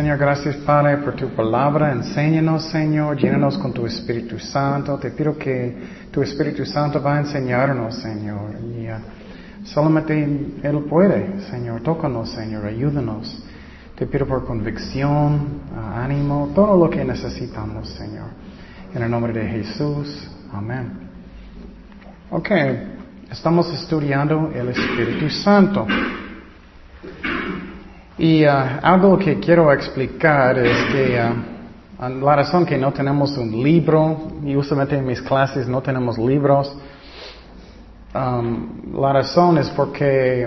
Señor, gracias Padre por tu palabra. Enséñanos, Señor. Llénanos con tu Espíritu Santo. Te pido que tu Espíritu Santo va a enseñarnos, Señor. Y uh, solamente Él puede, Señor. Tócanos, Señor. Ayúdanos. Te pido por convicción, uh, ánimo, todo lo que necesitamos, Señor. En el nombre de Jesús. Amén. Ok. Estamos estudiando el Espíritu Santo. Y uh, algo que quiero explicar es que uh, la razón que no tenemos un libro, y usualmente en mis clases no tenemos libros, um, la razón es porque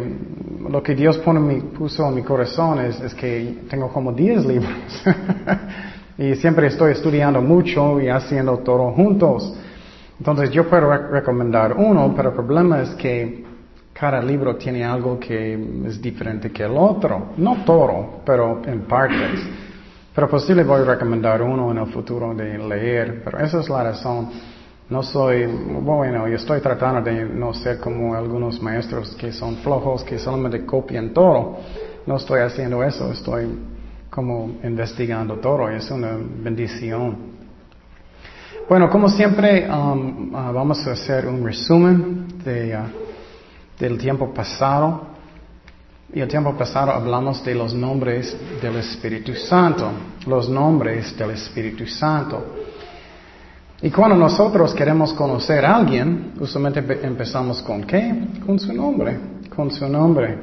lo que Dios pone mi, puso en mi corazón es, es que tengo como 10 libros. y siempre estoy estudiando mucho y haciendo todo juntos. Entonces yo puedo recomendar uno, pero el problema es que cada libro tiene algo que es diferente que el otro. No todo, pero en partes. Pero posible voy a recomendar uno en el futuro de leer, pero esa es la razón. No soy, bueno, yo estoy tratando de no ser como algunos maestros que son flojos, que solamente copian todo. No estoy haciendo eso, estoy como investigando todo es una bendición. Bueno, como siempre, um, uh, vamos a hacer un resumen de... Uh, del tiempo pasado. Y el tiempo pasado hablamos de los nombres del Espíritu Santo, los nombres del Espíritu Santo. Y cuando nosotros queremos conocer a alguien, usualmente empezamos con qué? Con su nombre, con su nombre.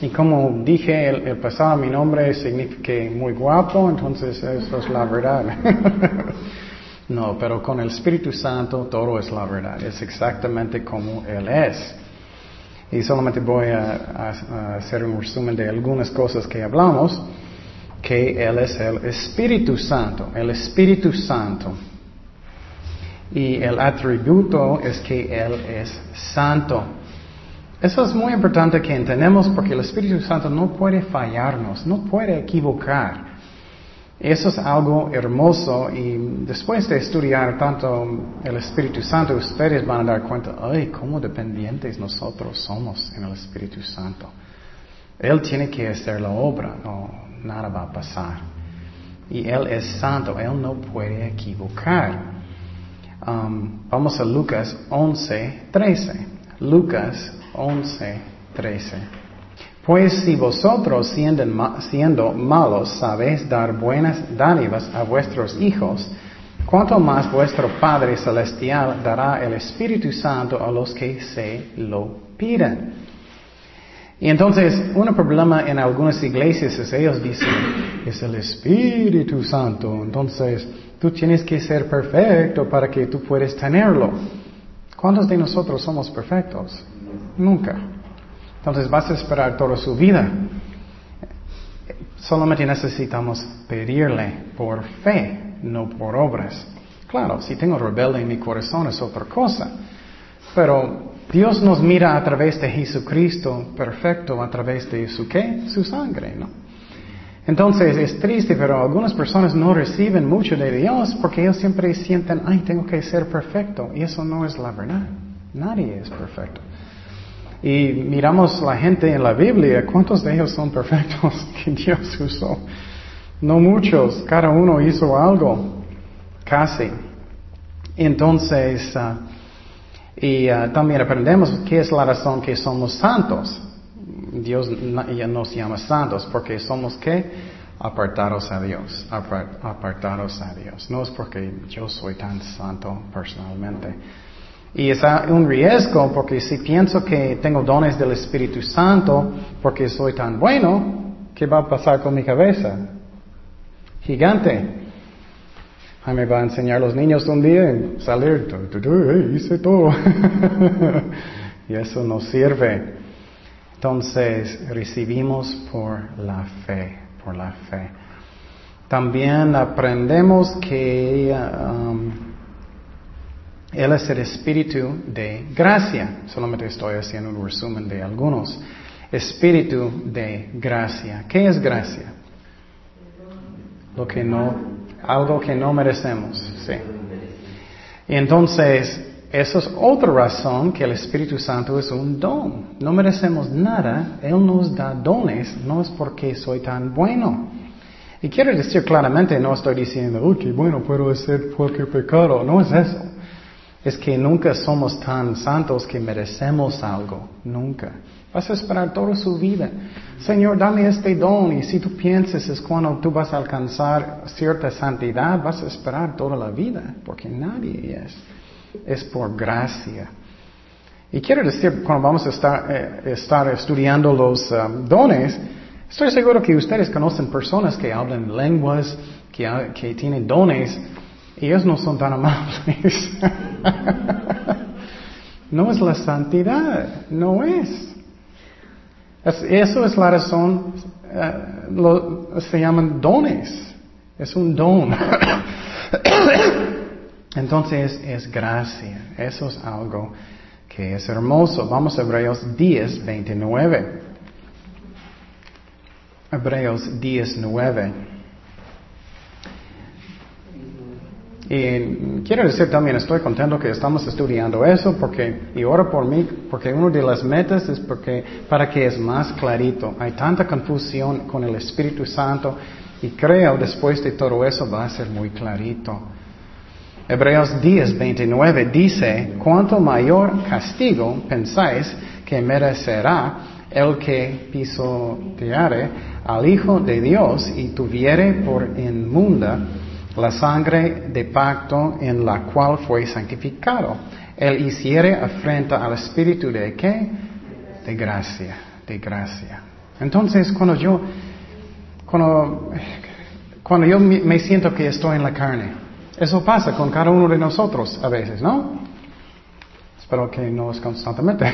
Y como dije el, pasado, mi nombre significa muy guapo, entonces eso es la verdad. no, pero con el Espíritu Santo todo es la verdad, es exactamente como Él es. Y solamente voy a, hacer un resumen de algunas cosas que hablamos, que Él es el Espíritu Santo, el Espíritu Santo. Y el atributo es que Él es santo. Eso es muy importante que entendamos porque el Espíritu Santo no puede fallarnos, no puede equivocar. Eso es algo hermoso y después de estudiar tanto el Espíritu Santo, ustedes van a dar cuenta, ay, cómo dependientes nosotros somos en el Espíritu Santo. Él tiene que hacer la obra, no, nada va a pasar. Y Él es santo, Él no puede equivocar. Um, vamos a Lucas 11, 13. Lucas 11, 13. Pues si vosotros siendo, malos sabéis dar buenas dádivas a vuestros hijos, cuánto más vuestro Padre Celestial dará el Espíritu Santo a los que se lo piden. Y entonces, un problema en algunas iglesias es ellos dicen, es el Espíritu Santo, entonces tú tienes que ser perfecto para que tú puedas tenerlo. ¿Cuántos de nosotros somos perfectos? Nunca. Entonces vas a esperar toda su vida. Solamente necesitamos pedirle por fe, no por obras. Claro, si tengo rebelde en mi corazón es otra cosa. Pero Dios nos mira a través de Jesucristo perfecto, a través de su qué? Su sangre, ¿no? Entonces es triste, pero algunas personas no reciben mucho de Dios porque ellos siempre sienten, ay, tengo que ser perfecto. Y eso no es la verdad. Nadie es perfecto. Y miramos la gente en la Biblia, ¿cuántos de ellos son perfectos que Dios usó? No muchos, cada uno hizo algo, casi. Entonces, ah, y ah, también aprendemos qué es la razón que somos santos. Dios nos llama santos porque somos qué? Apartados a Dios, apartados a Dios. No es porque yo soy tan santo personalmente. Y es un riesgo porque si pienso que tengo dones del Espíritu Santo porque soy tan bueno, ¿qué va a pasar con mi cabeza? Gigante. Jaime va a enseñar a los niños un día y salir, hice todo. y eso no sirve. Entonces recibimos por la fe, por la fe. También aprendemos que um, él es el espíritu de gracia. Solamente estoy haciendo un resumen de algunos. Espíritu de gracia. ¿Qué es gracia? Lo que no, algo que no merecemos. Sí. Y entonces, eso es otra razón que el Espíritu Santo es un don. No merecemos nada, Él nos da dones, no es porque soy tan bueno. Y quiero decir claramente, no estoy diciendo, uy, bueno, puedo hacer cualquier pecado. No es eso. Es que nunca somos tan santos que merecemos algo. Nunca. Vas a esperar toda su vida. Señor, dame este don. Y si tú piensas es cuando tú vas a alcanzar cierta santidad, vas a esperar toda la vida. Porque nadie es. Es por gracia. Y quiero decir, cuando vamos a estar, eh, estar estudiando los um, dones, Estoy seguro que ustedes conocen personas que hablan lenguas, que, tienen dones, ellos no son tan amables. no es la santidad, no es. eso es la razón, eh, se llaman dones. Es un don. Entonces es gracia. Eso es algo que es hermoso. Vamos a Hebreos 10, 29. Hebreos 19. Y quiero decir también, estoy contento que estamos estudiando eso porque, y oro por mí, porque una de las metas es porque, para que es más clarito. Hay tanta confusión con el Espíritu Santo y creo después de todo eso va a ser muy clarito. Hebreos 10, 29 dice, cuanto mayor castigo pensáis que merecerá el que pisoteare al Hijo de Dios y tuviere por inmunda la sangre de pacto en la cual fue santificado. Él hiciere afrenta al Espíritu de qué? De gracia, de gracia. Entonces, cuando yo, cuando, cuando yo me siento que estoy en la carne, eso pasa con cada uno de nosotros a veces, ¿no? Espero que no es constantemente.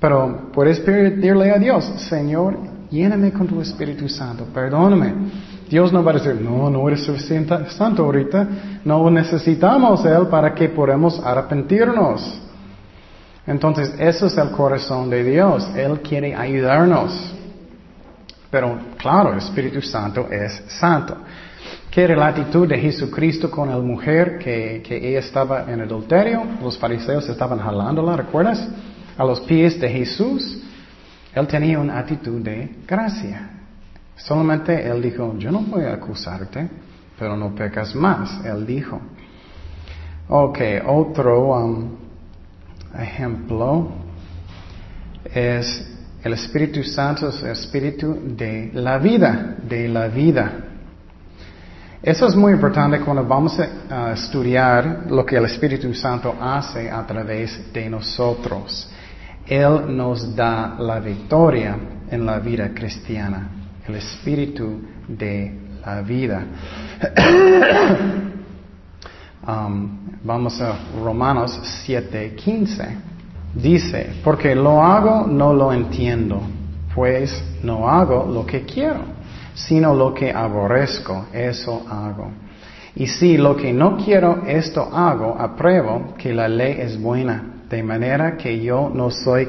Pero puedes pedirle a Dios, Señor, lléname con tu Espíritu Santo, perdóname. Dios no va a decir, no, no eres suficiente santo ahorita, no necesitamos Él para que podamos arrepentirnos. Entonces, eso es el corazón de Dios, Él quiere ayudarnos. Pero claro, el Espíritu Santo es santo. ¿Qué era la actitud de Jesucristo con la mujer que, que ella estaba en adulterio? Los fariseos estaban jalándola, ¿recuerdas? a los pies de Jesús, él tenía una actitud de gracia. Solamente él dijo, yo no voy a acusarte, pero no pecas más, él dijo. Ok, otro um, ejemplo es el Espíritu Santo, el Espíritu de la vida, de la vida. Eso es muy importante cuando vamos a estudiar lo que el Espíritu Santo hace a través de nosotros. Él nos da la victoria en la vida cristiana, el espíritu de la vida. Um, vamos a Romanos 7:15. Dice, porque lo hago, no lo entiendo, pues no hago lo que quiero, sino lo que aborrezco, eso hago. Y si lo que no quiero, esto hago, apruebo que la ley es buena de manera que yo no soy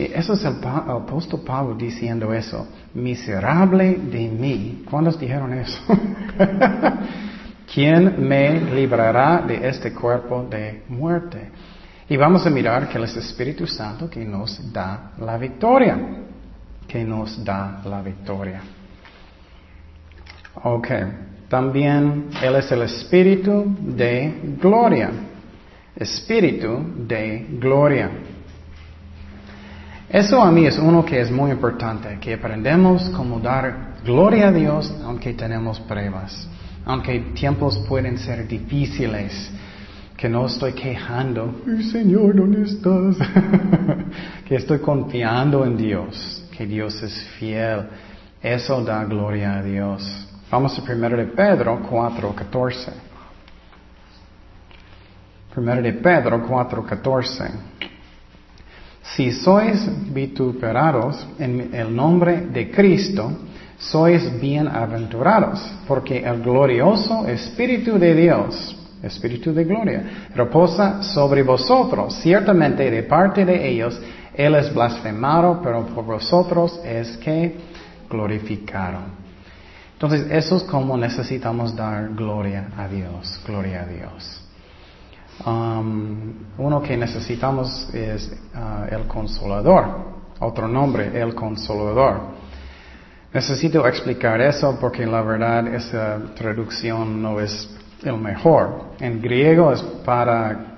Y eso es el, apóstol Pablo diciendo eso. Miserable de mí. ¿Cuántos dijeron eso? ¿Quién me librará de este cuerpo de muerte? Y vamos a mirar que es el Espíritu Santo que nos da la victoria. Que nos da la victoria. Ok. También Él es el Espíritu de gloria. Espíritu de gloria. Eso a mí es uno que es muy importante, que aprendemos cómo dar gloria a Dios aunque tenemos pruebas, aunque tiempos pueden ser difíciles, que no estoy quejando, Señor, ¿dónde estás? que estoy confiando en Dios, que Dios es fiel. Eso da gloria a Dios. Vamos a 1 de Pedro 4, 14. 1 de Pedro 4, 14. Si sois vituperados en el nombre de Cristo, sois bienaventurados, porque el glorioso Espíritu de Dios, Espíritu de gloria, reposa sobre vosotros. Ciertamente de parte de ellos Él es blasfemado, pero por vosotros es que glorificado. Entonces, eso es como necesitamos dar gloria a Dios, gloria a Dios. Um, uno que necesitamos es uh, el consolador, otro nombre, el consolador. Necesito explicar eso porque la verdad esa traducción no es el mejor. En griego es para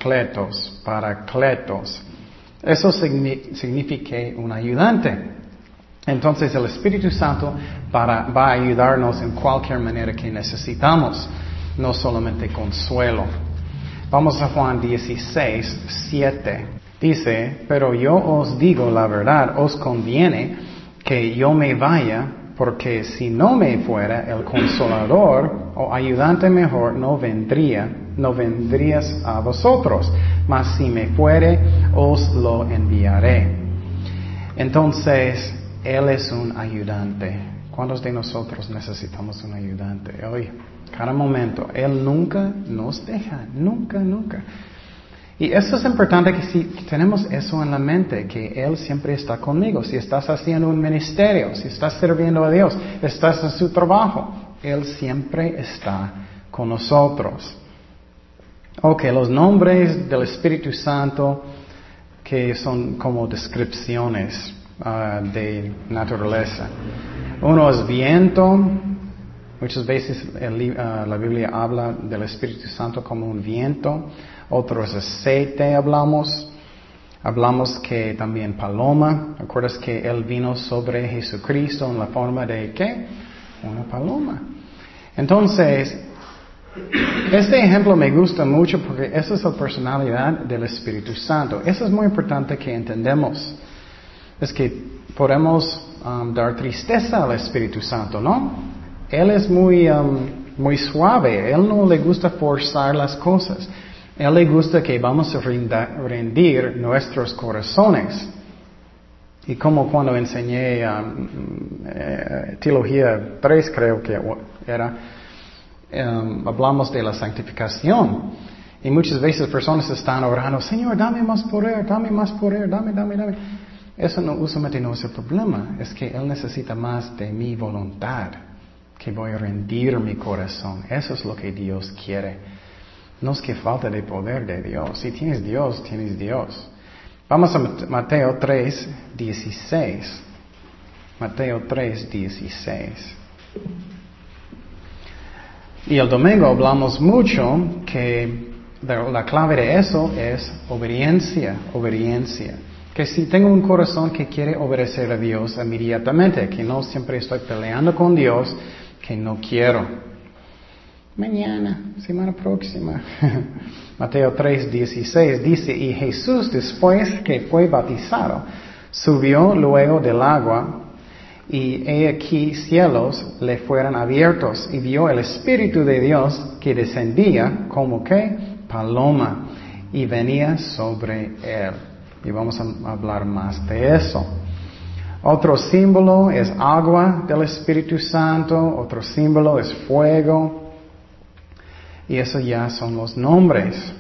paracletos. Eso significa un ayudante. Entonces el Espíritu Santo va a ayudarnos en cualquier manera que necesitamos, no solamente consuelo. Vamos a Juan 16, 7. Dice, pero yo os digo la verdad, os conviene que yo me vaya porque si no me fuera el consolador o ayudante mejor no vendría, no vendrías a vosotros, mas si me fuere os lo enviaré. Entonces, Él es un ayudante. ¿Cuántos de nosotros necesitamos un ayudante? Hoy, cada momento, Él nunca nos deja, nunca, nunca. Y eso es importante que si tenemos eso en la mente, que Él siempre está conmigo. Si estás haciendo un ministerio, si estás sirviendo a Dios, estás en su trabajo, Él siempre está con nosotros. Ok, los nombres del Espíritu Santo que son como descripciones ah, de naturaleza. Uno es viento. Muchas veces ah, la Biblia habla del Espíritu Santo como un viento. Otros aceite hablamos. Hablamos que también paloma. ¿Recuerdas que Él vino sobre Jesucristo en la forma de qué? Una paloma. Entonces, este ejemplo me gusta mucho porque esa es la personalidad del Espíritu Santo. Eso es muy importante que entendemos. Es que podemos um, dar tristeza al Espíritu Santo, ¿no? Él es muy, um, muy suave. Él no le gusta forzar las cosas. Él le gusta que vamos a rendir nuestros corazones. Y como cuando enseñé um, eh, Teología 3, creo que era, um, hablamos de la santificación. Y muchas veces personas están orando, Señor, dame más poder, dame más poder, dame, dame, dame. Eso no, usualmente no es el problema, es que Él necesita más de mi voluntad, que voy a rendir mi corazón. Eso es lo que Dios quiere. No es que falta de poder de Dios. Si tienes Dios, tienes Dios. Vamos a Mateo 3, 16. Mateo 3, 16. Y el domingo hablamos mucho que la clave de eso es obediencia, obediencia. Que si tengo un corazón que quiere obedecer a Dios inmediatamente, que no siempre estoy peleando con Dios, que no quiero. Mañana, semana próxima. Mateo 3, 16 dice, y Jesús después que fue bautizado, subió luego del agua y he aquí cielos le fueron abiertos y vio el Espíritu de Dios que descendía como que paloma y venía sobre él. Y vamos a hablar más de eso. Otro símbolo es agua del Espíritu Santo, otro símbolo es fuego, y eso ya son los nombres.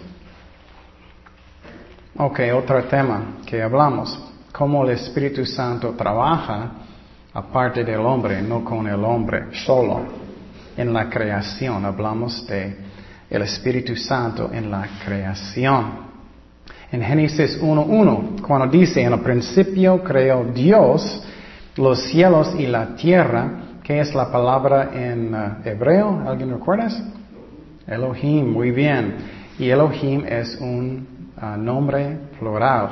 Ok, otro tema que hablamos. Cómo el Espíritu Santo trabaja aparte del hombre, no con el hombre solo. En la creación hablamos de el Espíritu Santo en la creación. En Génesis 1.1, cuando dice, en el principio creó Dios los cielos y la tierra, ¿qué es la palabra en uh, hebreo? ¿Alguien recuerda? Elohim, muy bien. Y Elohim es un ah, nombre plural.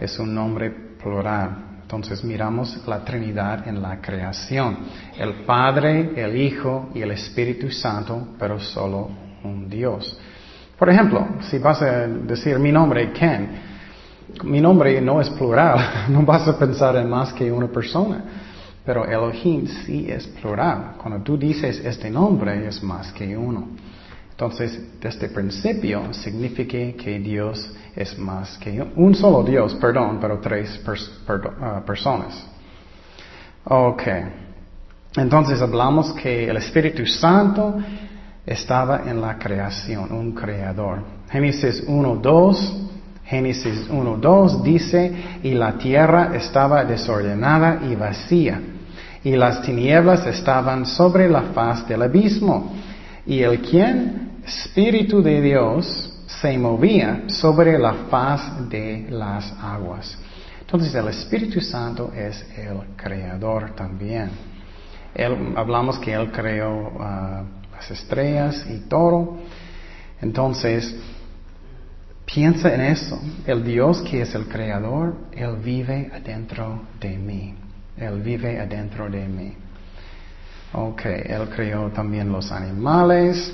Es un nombre plural. Entonces miramos la Trinidad en la creación. El Padre, el Hijo y el Espíritu Santo, pero solo un Dios. Por ejemplo, si vas a decir mi nombre, Ken, mi nombre no es plural, no vas a pensar en más que una persona. Pero Elohim sí es plural. Cuando tú dices este nombre es más que uno. Entonces, desde el principio significa que Dios es más que un solo Dios, perdón, pero tres ah, personas. Ok. Entonces hablamos que el Espíritu Santo estaba en la creación, un creador. Génesis 1.2, Génesis 1.2 dice, y la tierra estaba desordenada y vacía, y las tinieblas estaban sobre la faz del abismo, y el quien, Espíritu de Dios, se movía sobre la faz de las aguas. Entonces el Espíritu Santo es el creador también. hablamos que Él creó ah, las estrellas y todo. Entonces, piensa en eso. El Dios que es el creador, Él vive adentro de mí. Él vive adentro de mí. Ok, Él creó también los animales.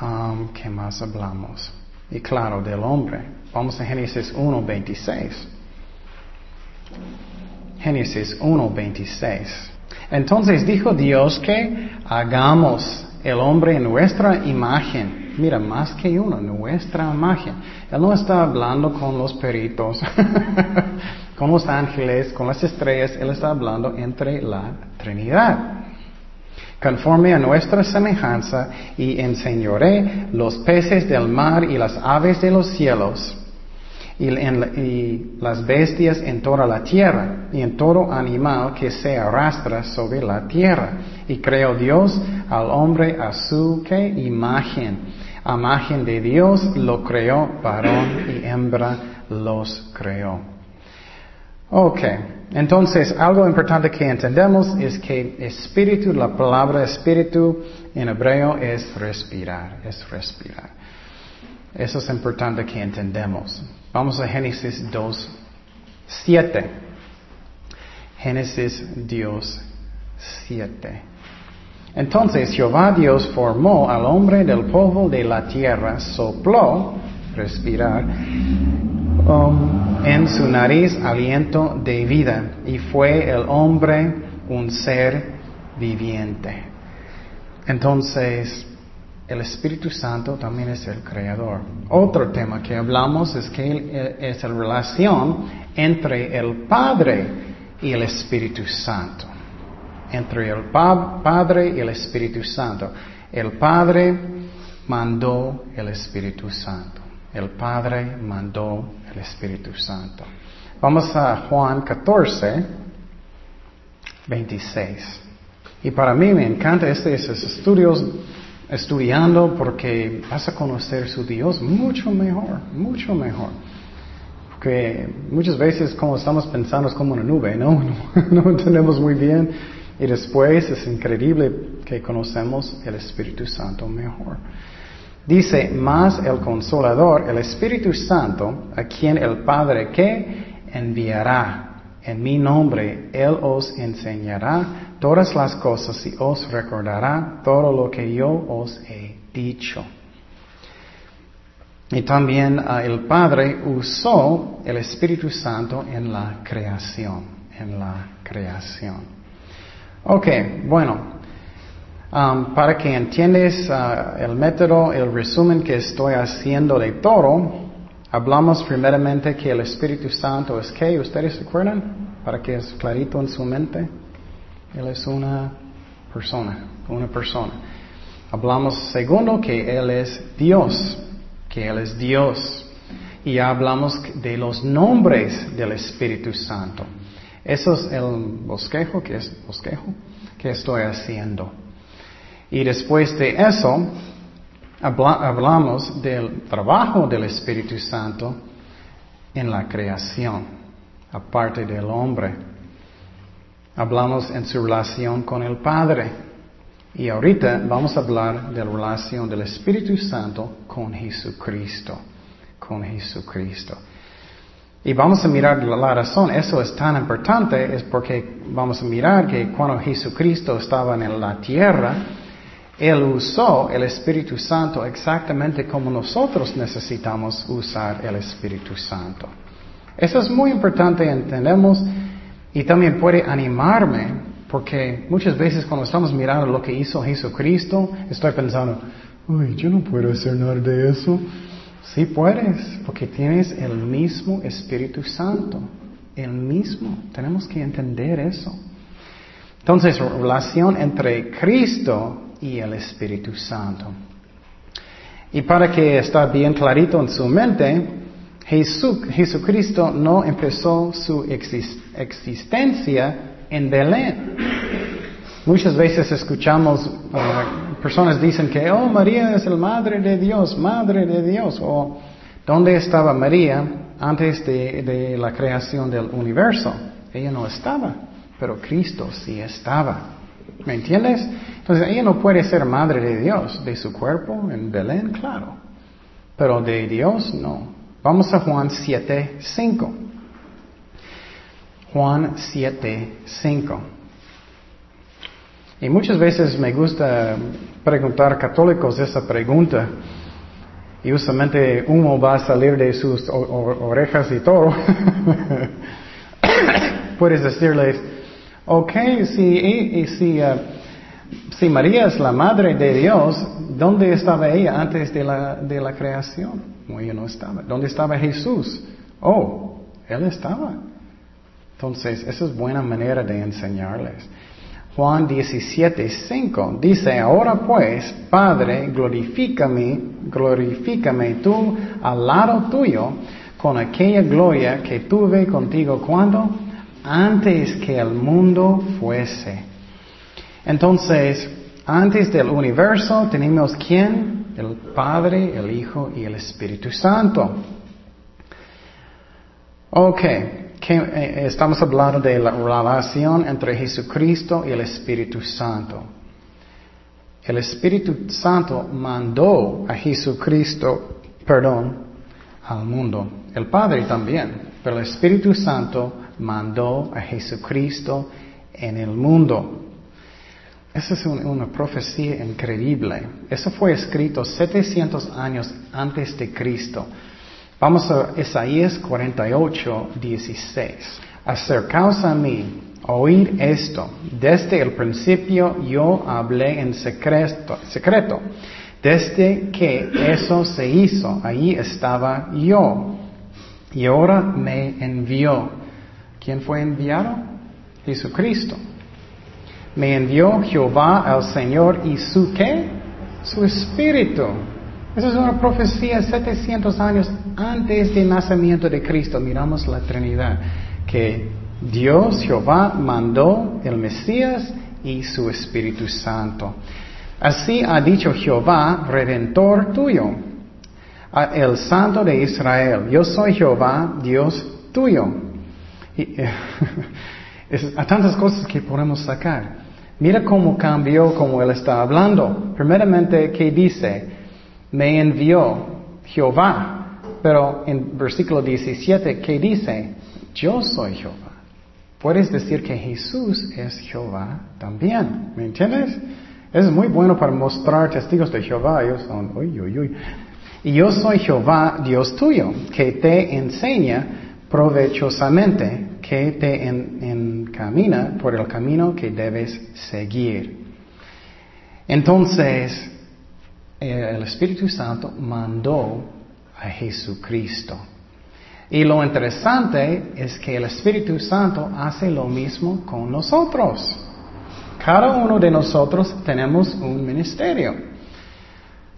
Um, ¿Qué más hablamos? Y claro, del hombre. Vamos a Génesis 1, 26. Génesis 1, 26. Entonces dijo Dios que hagamos el hombre en nuestra imagen. Mira, más que uno, nuestra imagen. Él no está hablando con los peritos, con los ángeles, con las estrellas. Él está hablando entre la Trinidad. Conforme a nuestra semejanza y enseñoré los peces del mar y las aves de los cielos y, las bestias en toda la tierra, y en todo animal que se arrastra sobre la tierra. Y creó Dios al hombre a su ¿qué? imagen. A imagen de Dios lo creó, varón y hembra los creó. Ok, entonces algo importante que entendemos es que espíritu, la palabra espíritu en hebreo es respirar, es respirar. Eso es importante que entendemos. Vamos a Génesis 2, 7. Génesis Dios 7. Entonces Jehová Dios formó al hombre del polvo de la tierra, sopló, respirar, um, en su nariz aliento de vida, y fue el hombre un ser viviente. Entonces, el Espíritu Santo también es el creador. Otro tema que hablamos es que eh, es la relación entre el Padre y el Espíritu Santo. Entre el Padre y el Espíritu Santo. El Padre mandó el Espíritu Santo. El Padre mandó el Espíritu Santo. Vamos a Juan 14, 26. Y para mí me encanta este, estos estudios estudiando porque vas a conocer su Dios mucho mejor, mucho mejor. Porque muchas veces como estamos pensando es como una nube, ¿no? No, entendemos muy bien y después es increíble que conocemos el Espíritu Santo mejor. Dice, más el consolador, el Espíritu Santo, a quien el Padre que enviará en mi nombre, Él os enseñará todas las cosas y os recordará todo lo que yo os he dicho. Y también ah, el Padre usó el Espíritu Santo en la creación, en la creación. Ok, bueno, um, para que entiendas ah, el método, el resumen que estoy haciendo de todo, hablamos primeramente que el Espíritu Santo es que, ¿ustedes se acuerdan? Para que es clarito en su mente. Él es una persona, una persona. Hablamos segundo que Él es Dios, que Él es Dios. Y hablamos de los nombres del Espíritu Santo. Eso es el bosquejo, que es bosquejo, que estoy haciendo. Y después de eso, hablamos del trabajo del Espíritu Santo en la creación, aparte del hombre. Hablamos en su relación con el Padre. Y ahorita vamos a hablar de la relación del Espíritu Santo con Jesucristo. Con Jesucristo. Y vamos a mirar la razón, eso es tan importante, es porque vamos a mirar que cuando Jesucristo estaba en la tierra, Él usó el Espíritu Santo exactamente como nosotros necesitamos usar el Espíritu Santo. Eso es muy importante, entendemos, y también puede animarme, porque muchas veces cuando estamos mirando lo que hizo Jesucristo, estoy pensando, uy, yo no puedo hacer nada de eso. Sí puedes, porque tienes el mismo Espíritu Santo, el mismo. Tenemos que entender eso. Entonces, relación entre Cristo y el Espíritu Santo. Y para que esté bien clarito en su mente, Jesucristo no empezó su existencia en Belén. Muchas veces escuchamos uh, personas dicen que, oh, María es la madre de Dios, madre de Dios. O, ¿dónde estaba María antes de, la creación del universo? Ella no estaba, pero Cristo sí estaba. ¿Me entiendes? Entonces ella no puede ser madre de Dios, de su cuerpo en Belén, claro. Pero de Dios no. Vamos a Juan 7, 5. Juan 7, 5. Y muchas veces me gusta preguntar a católicos esa pregunta. Y usualmente humo va a salir de sus orejas y todo. Puedes decirles, ok, si, si, uh, si María es la madre de Dios, ¿dónde estaba ella antes de la, de la creación? No, ella no estaba. ¿Dónde estaba Jesús? Oh, Él estaba. Entonces, esa es buena manera de enseñarles. Juan 17, 5 dice, ahora pues, Padre, glorifícame, glorifícame tú al lado tuyo con aquella gloria que tuve contigo cuando antes que el mundo fuese. Entonces, antes del universo tenemos quién? El Padre, el Hijo y el Espíritu Santo. Ok, eh, estamos hablando de la relación entre Jesucristo y el Espíritu Santo. El Espíritu Santo mandó a Jesucristo, perdón, al mundo. El Padre también, pero el Espíritu Santo mandó a Jesucristo en el mundo. Esa es una profecía increíble. Eso fue escrito 700 años antes de Cristo. Vamos a Isaías 48, 16. Acercaos a mí, oíd esto. Desde el principio yo hablé en secreto, secreto. Desde que eso se hizo, ahí estaba yo. Y ahora me envió. ¿Quién fue enviado? Jesucristo. Me envió Jehová al Señor y su qué? Su espíritu. Esa es una profecía 700 años antes del nacimiento de Cristo. Miramos la Trinidad, que Dios, Jehová, mandó el Mesías y su Espíritu Santo. Así ha dicho Jehová, redentor tuyo, el Santo de Israel. Yo soy Jehová, Dios tuyo. Y, hay tantas cosas que podemos sacar. Mira cómo cambió, como él está hablando. Primeramente, ¿qué dice? me envió Jehová. Pero en versículo 17, ¿qué dice? Yo soy Jehová. Puedes decir que Jesús es Jehová también. ¿Me entiendes? Es muy bueno para mostrar testigos de Jehová. Ellos son, uy, uy, uy. Y yo soy Jehová, Dios tuyo, que te enseña provechosamente, que te encamina por el camino que debes seguir. Entonces, el Espíritu Santo mandó a Jesucristo. Y lo interesante es que el Espíritu Santo hace lo mismo con nosotros. Cada uno de nosotros tenemos un ministerio.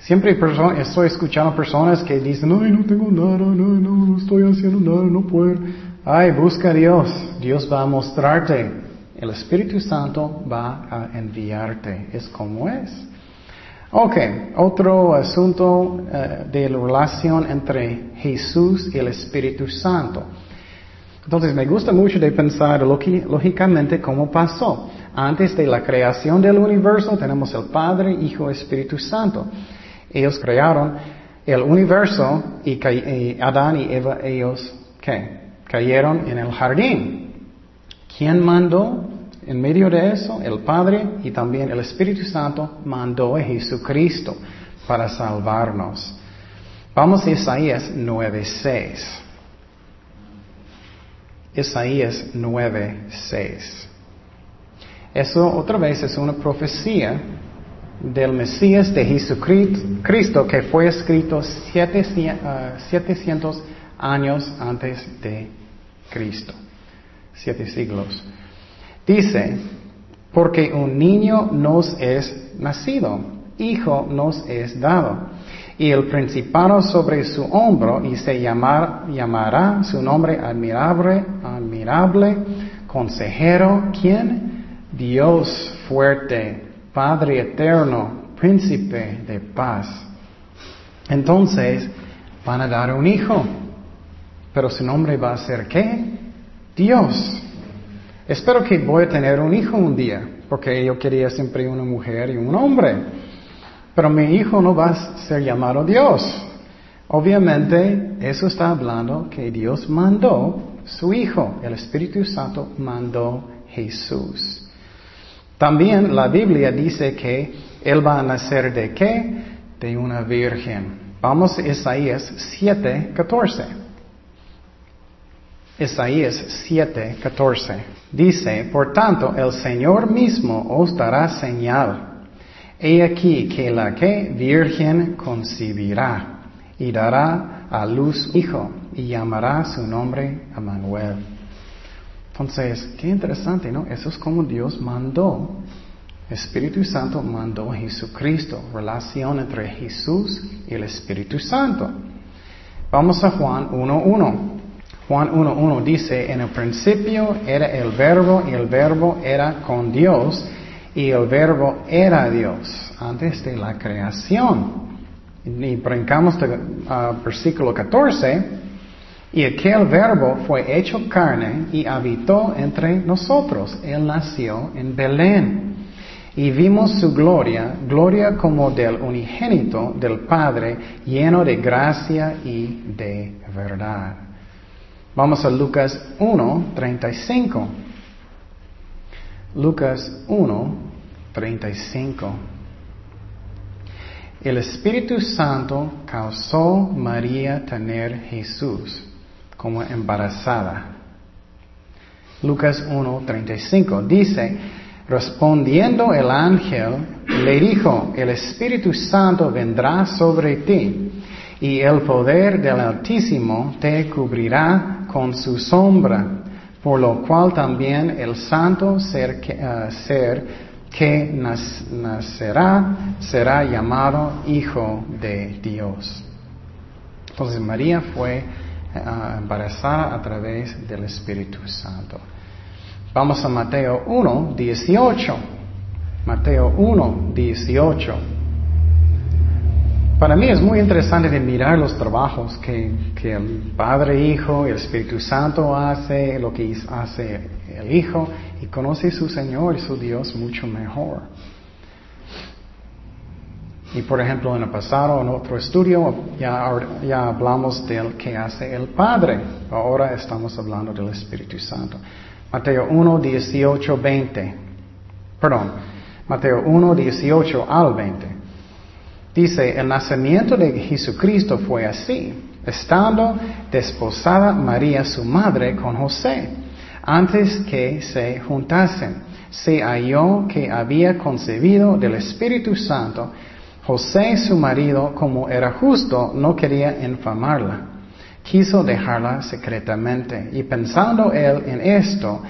Siempre estoy escuchando personas que dicen, ay, no tengo nada, no, no, estoy haciendo nada, no puedo. Ay, busca a Dios. Dios va a mostrarte. El Espíritu Santo va a enviarte. Es como es. Ok, otro asunto eh, de la relación entre Jesús y el Espíritu Santo. Entonces me gusta mucho de pensar lógicamente cómo pasó. Antes de la creación del universo tenemos el Padre, Hijo, Espíritu Santo. Ellos crearon el universo y, Adán y Eva, ellos, ¿qué? cayeron en el jardín. ¿Quién mandó en medio de eso? El Padre y también el Espíritu Santo mandó a Jesucristo para salvarnos. Vamos a Isaías 9:6. Isaías 9:6. Eso otra vez es una profecía del Mesías de Jesucristo que fue escrito 700 ah, años antes de Cristo, siete siglos. Dice, porque un niño nos es nacido, hijo nos es dado, y el principado sobre su hombro, y se llamará su nombre admirable, admirable, consejero, ¿quién? Dios fuerte, Padre eterno, príncipe de paz. Entonces, van a dar un hijo, pero su nombre va a ser ¿qué? Dios. Espero que voy a tener un hijo un día, porque yo quería siempre una mujer y un hombre. Pero mi hijo no va a ser llamado Dios. Obviamente, eso está hablando que Dios mandó su hijo. El Espíritu Santo mandó Jesús. También la Biblia dice que Él va a nacer de qué? De una virgen. Vamos a Isaías 7, 14. Isaías 7, 14. Dice, por tanto, el Señor mismo os dará señal. He aquí que la que virgen concibirá y dará a luz hijo y llamará su nombre Emmanuel. Entonces, qué interesante, ¿no? Eso es como Dios mandó. Espíritu Santo mandó a Jesucristo, relación entre Jesús y el Espíritu Santo. Vamos a Juan 1.1. Juan 1.1 dice, en el principio era el verbo y el verbo era con Dios y el verbo era Dios antes de la creación. Y brincamos al versículo 14. Y aquel verbo fue hecho carne y habitó entre nosotros. Él nació en Belén. Y vimos su gloria, gloria como del unigénito del Padre, lleno de gracia y de verdad. Vamos a Lucas 1, 35. Lucas 1, 35. El Espíritu Santo causó María tener Jesús como embarazada. Lucas 1:35 dice, respondiendo el ángel, le dijo, el Espíritu Santo vendrá sobre ti y el poder del Altísimo te cubrirá con su sombra, por lo cual también el santo ser que, eh, nacerá será llamado Hijo de Dios. Entonces María fue embarazada a través del Espíritu Santo. Vamos a Mateo 1, 18. Mateo 1, 18. Para mí es muy interesante de mirar los trabajos que, que el Padre, Hijo y el Espíritu Santo hace, lo que hace el Hijo, y conoce su Señor y su Dios mucho mejor. Y por ejemplo, en el pasado, en otro estudio, ya, ya hablamos del que hace el Padre. Ahora estamos hablando del Espíritu Santo. Mateo 1, 18, 20. Perdón, Mateo 1, 18 al 20. Dice, el nacimiento de Jesucristo fue así, estando desposada María su madre con José, antes que se juntasen, se halló que había concebido del Espíritu Santo, José, su marido, como era justo, no quería infamarla. Quiso dejarla secretamente. Y pensando él en esto,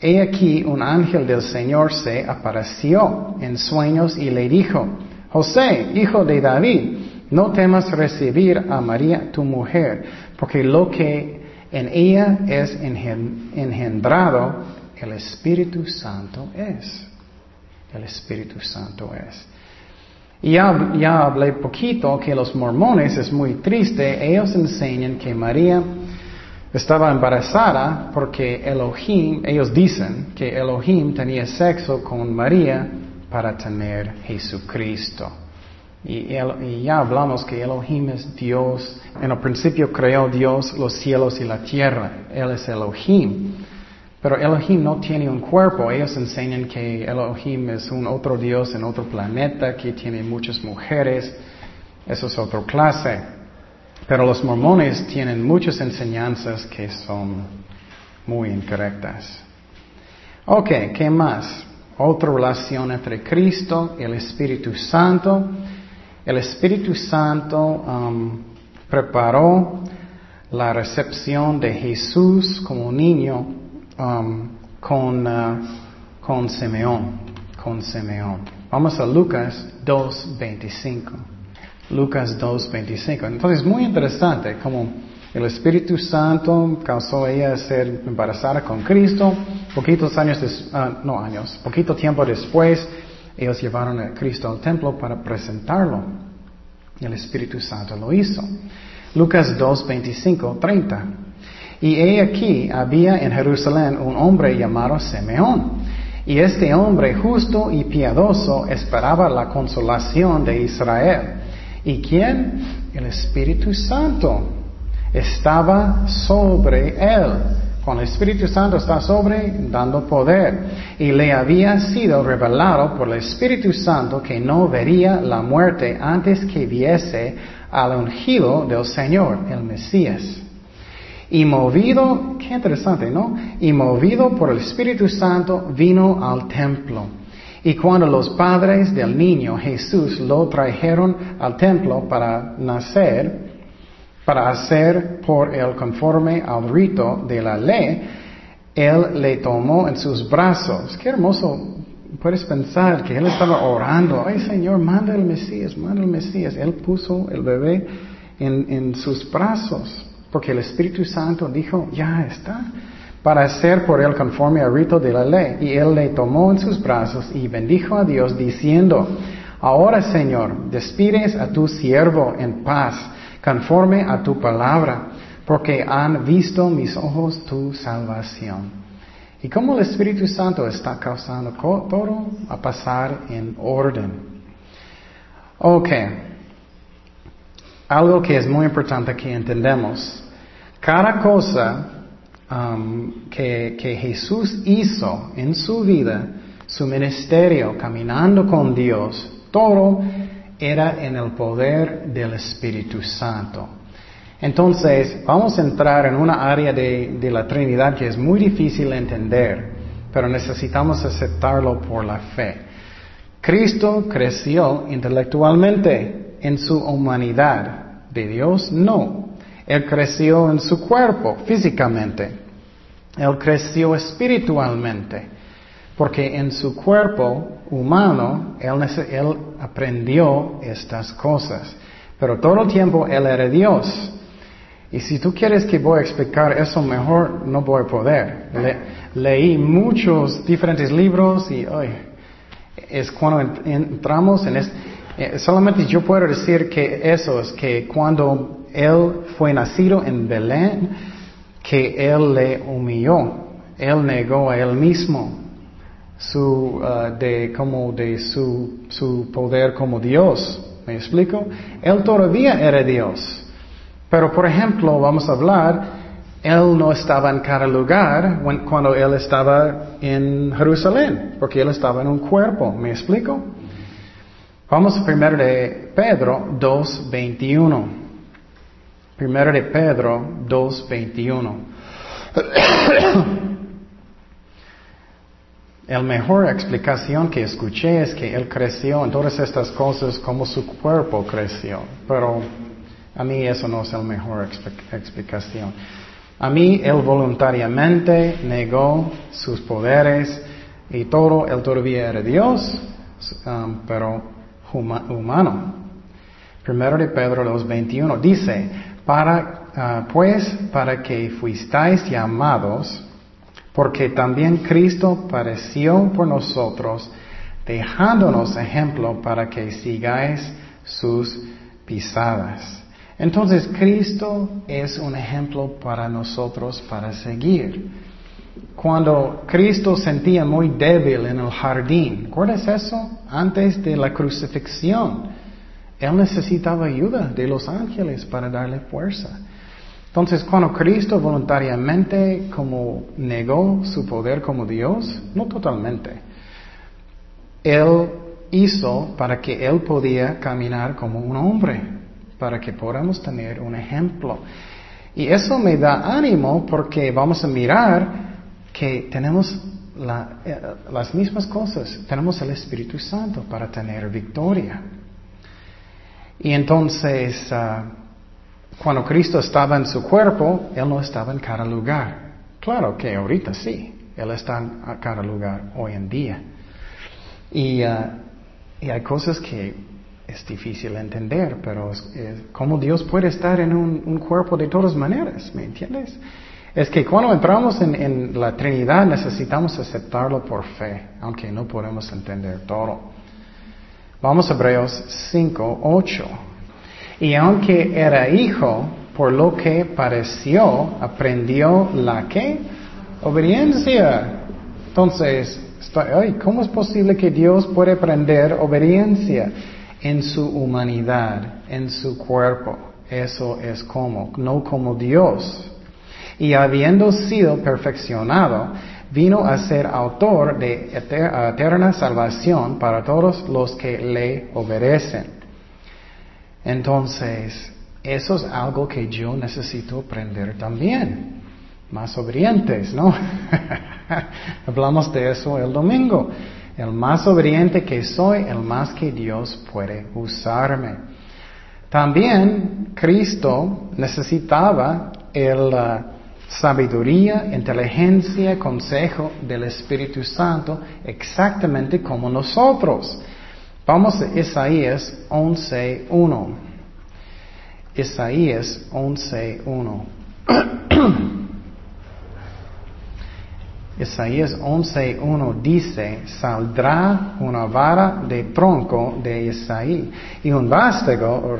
he aquí un ángel del Señor se apareció en sueños y le dijo, José, hijo de David, no temas recibir a María tu mujer, porque lo que en ella es engendrado, el Espíritu Santo es. El Espíritu Santo es. Ya, ya hablé poquito que los mormones es muy triste. Ellos enseñan que María estaba embarazada porque Elohim, ellos dicen que Elohim tenía sexo con María para tener Jesucristo. Y, y, ya hablamos que Elohim es Dios. En el principio creó Dios los cielos y la tierra. Él es Elohim. Pero Elohim no tiene un cuerpo. Ellos enseñan que Elohim es un otro Dios en otro planeta que tiene muchas mujeres. Eso es otra clase. Pero los mormones tienen muchas enseñanzas que son muy incorrectas. Ok, ¿qué más? Otra relación entre Cristo y el Espíritu Santo. El Espíritu Santo um, preparó la recepción de Jesús como niño um, con, uh, con Simeón. Con Simeón. Vamos a Lucas 2.25. Lucas 2.25. Entonces, muy interesante como el Espíritu Santo causó a ella ser embarazada con Cristo. Poquitos años, uh, no años, poquito tiempo después, ellos llevaron a Cristo al templo para presentarlo. El Espíritu Santo lo hizo. Lucas 2, 25, 30. Y he aquí, había en Jerusalén un hombre llamado Simeón. Y este hombre justo y piadoso esperaba la consolación de Israel. ¿Y quién? El Espíritu Santo estaba sobre él. Cuando el Espíritu Santo está sobre, dando poder. Y le había sido revelado por el Espíritu Santo que no vería la muerte antes que viese al ungido del Señor, el Mesías. Y movido, qué interesante, ¿no? Y movido por el Espíritu Santo vino al templo. Y cuando los padres del niño Jesús lo trajeron al templo para nacer, para hacer por él conforme al rito de la ley, él le tomó en sus brazos. Qué hermoso. Puedes pensar que él estaba orando, ay Señor, manda el Mesías, manda el Mesías. Él puso el bebé en, en sus brazos, porque el Espíritu Santo dijo, ya está, para hacer por él conforme al rito de la ley. Y él le tomó en sus brazos y bendijo a Dios diciendo, ahora Señor, despides a tu siervo en paz conforme a tu palabra, porque han visto mis ojos tu salvación. Y como el Espíritu Santo está causando todo a pasar en orden. Ok. Algo que es muy importante que entendemos. Cada cosa um, que, que Jesús hizo en su vida, su ministerio, caminando con Dios, todo era en el poder del Espíritu Santo. Entonces, vamos a entrar en una área de, la Trinidad que es muy difícil de entender, pero necesitamos aceptarlo por la fe. Cristo creció intelectualmente en su humanidad. De Dios, no. Él creció en su cuerpo, físicamente. Él creció espiritualmente. Porque en su cuerpo humano, él, aprendió estas cosas. Pero todo el tiempo Él era Dios. Y si tú quieres que voy a explicar eso mejor, no voy a poder. leí muchos diferentes libros y hoy es cuando entramos en este... Solamente yo puedo decir que eso es que cuando Él fue nacido en Belén, que Él le humilló. Él negó a Él mismo su, uh, de, como de su, su poder como Dios. ¿Me explico? Él todavía era Dios. Pero, por ejemplo, vamos a hablar, Él no estaba en cada lugar cuando Él estaba en Jerusalén, porque Él estaba en un cuerpo. ¿Me explico? Vamos primero de Pedro 2.21. Primero de Pedro 2.21. La mejor explicación que escuché es que Él creció en todas estas cosas como su cuerpo creció. Pero a mí eso no es la mejor explicación. A mí Él voluntariamente negó sus poderes y todo. Él todavía era Dios, um, pero humano. Primero de Pedro 2.21 dice, para, uh, pues para que fuisteis llamados porque también Cristo padeció por nosotros, dejándonos ejemplo para que sigáis sus pisadas. Entonces Cristo es un ejemplo para nosotros para seguir. Cuando Cristo sentía muy débil en el jardín, ¿recuerdas eso? Antes de la crucifixión. Él necesitaba ayuda de los ángeles para darle fuerza. Entonces, cuando Cristo voluntariamente como negó su poder como Dios, no totalmente, Él hizo para que Él podía caminar como un hombre, para que podamos tener un ejemplo. Y eso me da ánimo porque vamos a mirar que tenemos eh, las mismas cosas. Tenemos el Espíritu Santo para tener victoria. Y entonces, ah, cuando Cristo estaba en su cuerpo, Él no estaba en cada lugar. Claro que ahorita sí, Él está en cada lugar hoy en día. Y, ah, y hay cosas que es difícil entender, pero cómo Dios puede estar en un cuerpo de todas maneras, ¿me entiendes? Es que cuando entramos en, la Trinidad necesitamos aceptarlo por fe, aunque no podemos entender todo. Vamos a Hebreos 5, 8. Y aunque era hijo, por lo que pareció, aprendió la que? Obediencia. Entonces, ¿cómo es posible que Dios puede aprender obediencia en su humanidad, en su cuerpo? Eso es como, no como Dios y habiendo sido perfeccionado, vino a ser autor de eterna salvación para todos los que le obedecen. Entonces, eso es algo que yo necesito aprender también. Más obedientes, ¿no? Hablamos de eso el domingo. El más obediente que soy, el más que Dios puede usarme. También Cristo necesitaba el, uh, sabiduría, inteligencia, consejo del Espíritu Santo, exactamente como nosotros. Vamos a Isaías 11.1. Isaías 11.1. Isaías 11.1 dice, saldrá una vara de tronco de Isaí y un vástago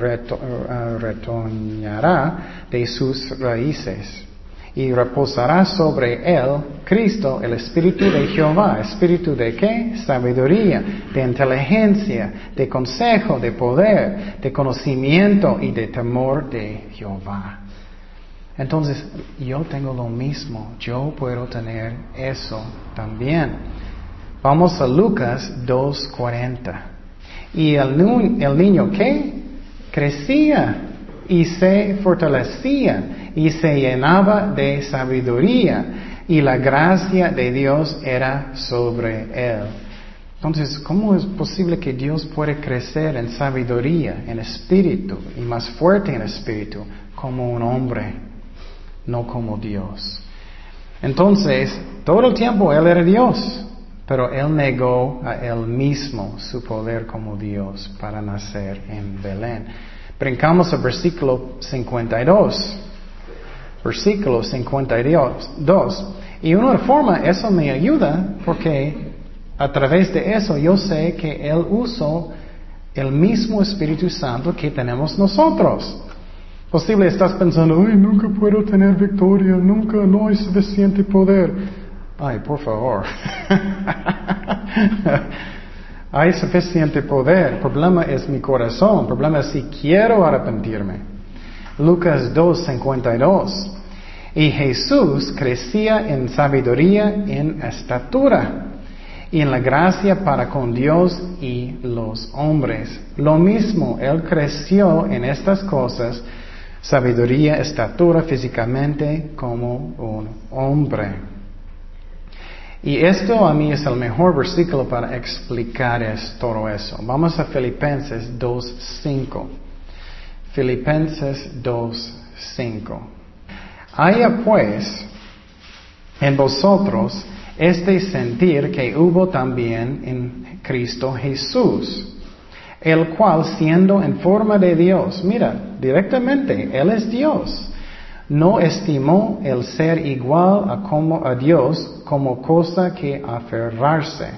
retoñará de sus raíces y reposará sobre él Cristo, el Espíritu de Jehová. ¿Espíritu de qué? Sabiduría, de inteligencia, de consejo, de poder, de conocimiento y de temor de Jehová. Entonces, yo tengo lo mismo, yo puedo tener eso también. Vamos a Lucas 2.40. Y el, el niño, ¿qué? Crecía y se fortalecía y se llenaba de sabiduría y la gracia de Dios era sobre él. Entonces, ¿cómo es posible que Dios puede crecer en sabiduría, en espíritu y más fuerte en espíritu como un hombre, no como Dios? Entonces, todo el tiempo Él era Dios, pero Él negó a Él mismo su poder como Dios para nacer en Belén. Brincamos al versículo 52 versículo 52. Y una forma, eso me ayuda porque a través de eso yo sé que Él usó el mismo Espíritu Santo que tenemos nosotros. Posible estás pensando, uy, nunca puedo tener victoria, nunca, no hay suficiente poder. Ay, por favor. hay suficiente poder. El problema es mi corazón. Problema es si quiero arrepentirme. Lucas 2, 52. Y Jesús crecía en sabiduría, en estatura y en la gracia para con Dios y los hombres. Lo mismo, Él creció en estas cosas, sabiduría, estatura físicamente como un hombre. Y esto a mí es el mejor versículo para explicar todo eso. Vamos a Filipenses 2.5. Filipenses 2.5. Haya pues en vosotros este sentir que hubo también en Cristo Jesús, el cual siendo en forma de Dios, mira, directamente, Él es Dios, no estimó el ser igual a, como, a Dios como cosa que aferrarse,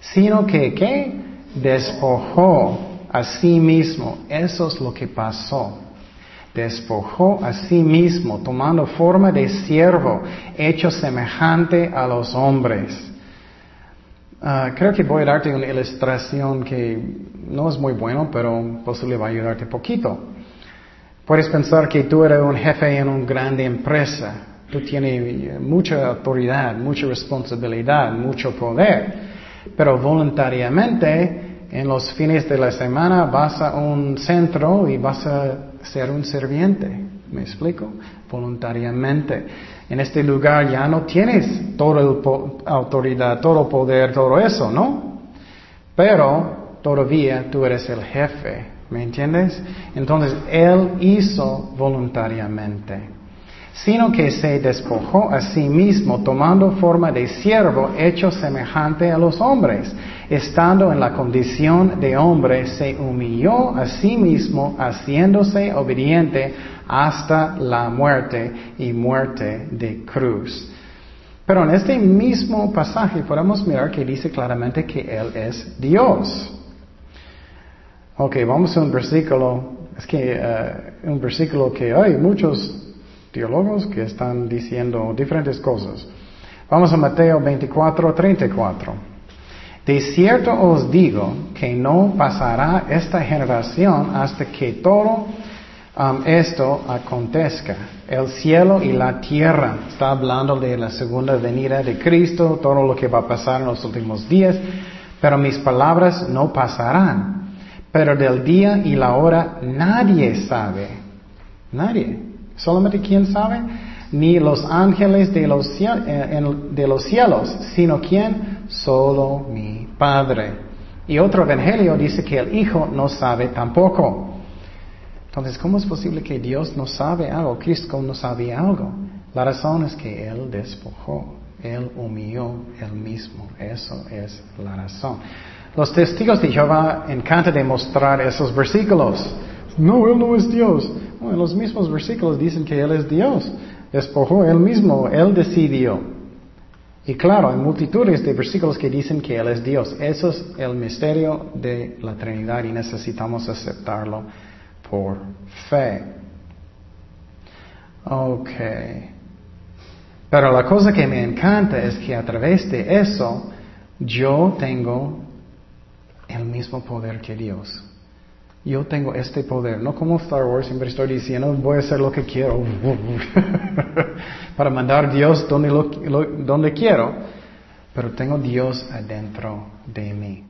sino que, ¿qué? Despojó a sí mismo. Eso es lo que pasó. Despojó a sí mismo, tomando forma de siervo, hecho semejante a los hombres. Ah, creo que voy a darte una ilustración que no es muy bueno, pero posible va a ayudarte poquito. Puedes pensar que tú eres un jefe en una grande empresa. Tú tienes mucha autoridad, mucha responsabilidad, mucho poder. Pero voluntariamente, en los fines de la semana vas a un centro y vas a ser un serviente. ¿Me explico? Voluntariamente. En este lugar ya no tienes toda autoridad, todo poder, todo eso, ¿no? Pero todavía tú eres el jefe. ¿Me entiendes? Entonces, Él hizo voluntariamente sino que se despojó a sí mismo tomando forma de siervo hecho semejante a los hombres. Estando en la condición de hombre, se humilló a sí mismo, haciéndose obediente hasta la muerte y muerte de cruz. Pero en este mismo pasaje podemos mirar que dice claramente que Él es Dios. Ok, vamos a un versículo, es que eh, un versículo que hay muchos teólogos que están diciendo diferentes cosas. Vamos a Mateo 24, 34. De cierto os digo que no pasará esta generación hasta que todo um, esto acontezca. El cielo y la tierra. Está hablando de la segunda venida de Cristo, todo lo que va a pasar en los últimos días. Pero mis palabras no pasarán. Pero del día y la hora nadie sabe. Nadie. Solamente quién sabe, ni los ángeles de los, eh, de los cielos, sino quién, solo mi Padre. Y otro evangelio dice que el Hijo no sabe tampoco. Entonces, ¿cómo es posible que Dios no sabe algo? Cristo no sabía algo. La razón es que Él despojó, Él humilló Él mismo. Eso es la razón. Los testigos de Jehová encantan demostrar esos versículos. No, Él no es Dios. En los mismos versículos dicen que Él es Dios. Despojó Él mismo, Él decidió. Y claro, hay multitudes de versículos que dicen que Él es Dios. Eso es el misterio de la Trinidad y necesitamos aceptarlo por fe. Ok. Pero la cosa que me encanta es que a través de eso yo tengo el mismo poder que Dios. Yo tengo este poder, no como Star Wars, siempre estoy diciendo, voy a hacer lo que quiero, para mandar a Dios donde, donde quiero, pero tengo Dios adentro de mí.